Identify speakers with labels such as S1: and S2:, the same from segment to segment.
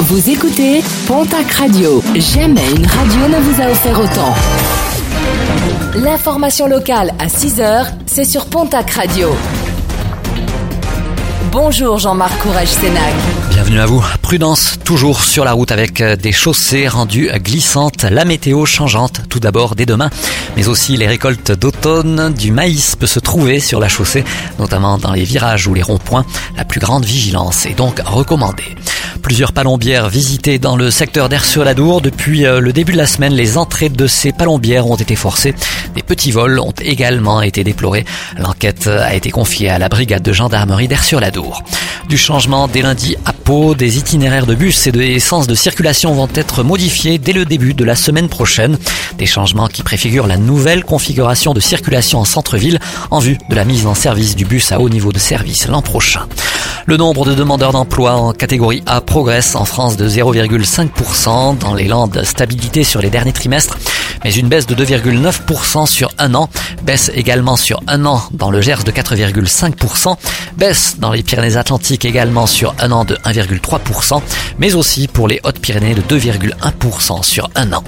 S1: Vous écoutez Pontac Radio. Jamais une radio ne vous a offert autant. L'information locale à 6h, c'est sur Pontac Radio. Bonjour Jean-Marc Courage Sénac.
S2: Bienvenue à vous. Prudence toujours sur la route avec euh, des chaussées rendues glissantes, la météo changeante tout d'abord dès demain, mais aussi les récoltes d'automne. Du maïs peut se trouver sur la chaussée, notamment dans les virages ou les ronds-points. La plus grande vigilance est donc recommandée. Plusieurs palombières visitées dans le secteur d'Air-sur-la-Dour. Depuis euh, le début de la semaine, les entrées de ces palombières ont été forcées. Des petits vols ont également été déplorés. L'enquête a été confiée à la brigade de gendarmerie d'Air-sur-la-Dour. Du changement dès lundi à Pau, des itinéraires de bus et de sens de circulation vont être modifiés dès le début de la semaine prochaine. Des changements qui préfigurent la nouvelle configuration de circulation en centre-ville en vue de la mise en service du bus à haut niveau de service l'an prochain. Le nombre de demandeurs d'emploi en catégorie A progresse en France de 0,5%, dans les Landes. Stabilité sur les derniers trimestres, mais une baisse de 2,9% sur un an, baisse également sur un an dans le Gers de 4,5%, baisse dans les Pyrénées-Atlantiques également sur un an de 1,3%, mais aussi pour les Hautes-Pyrénées de 2,1% sur un an.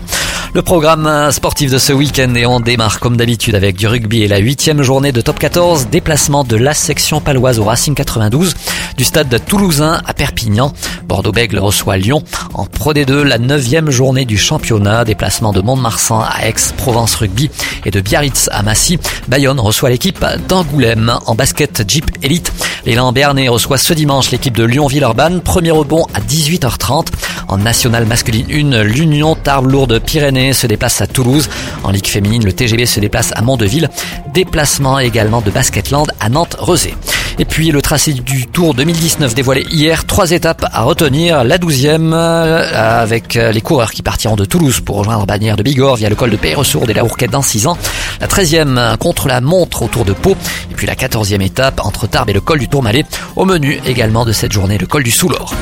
S2: Le programme sportif de ce week-end et on démarre comme d'habitude avec du rugby et la huitième journée de top 14, déplacement de la section paloise au Racing 92, du stade toulousain à Perpignan. Bordeaux-Bègle reçoit Lyon. En Pro D2, la neuvième journée du championnat, déplacement de Mont-de-Marsan à Aix-Provence Rugby et de Biarritz à Massy. Bayonne reçoit l'équipe d'Angoulême. En basket Jeep Elite, l'élan Bernet reçoit ce dimanche l'équipe de Lyon-Villeurbanne. Premier rebond à 18h30. En nationale masculine 1, l'Union Tarbes-Lourdes-Pyrénées se déplace à Toulouse. En Ligue féminine, le TGB se déplace à Mondeville. Déplacement également de Basketland à Nantes-Rezé. Et puis le tracé du Tour 2019 dévoilé hier, trois étapes à retenir. La douzième euh, avec euh, les coureurs qui partiront de Toulouse pour rejoindre Bagnères de Bigorre via le col de Peyresourde et la Hourquette dans 6 ans. La treizième euh, contre la montre autour de Pau. Et puis la quatorzième étape entre Tarbes et le col du Tourmalet. Au menu également de cette journée, le col du Soulor.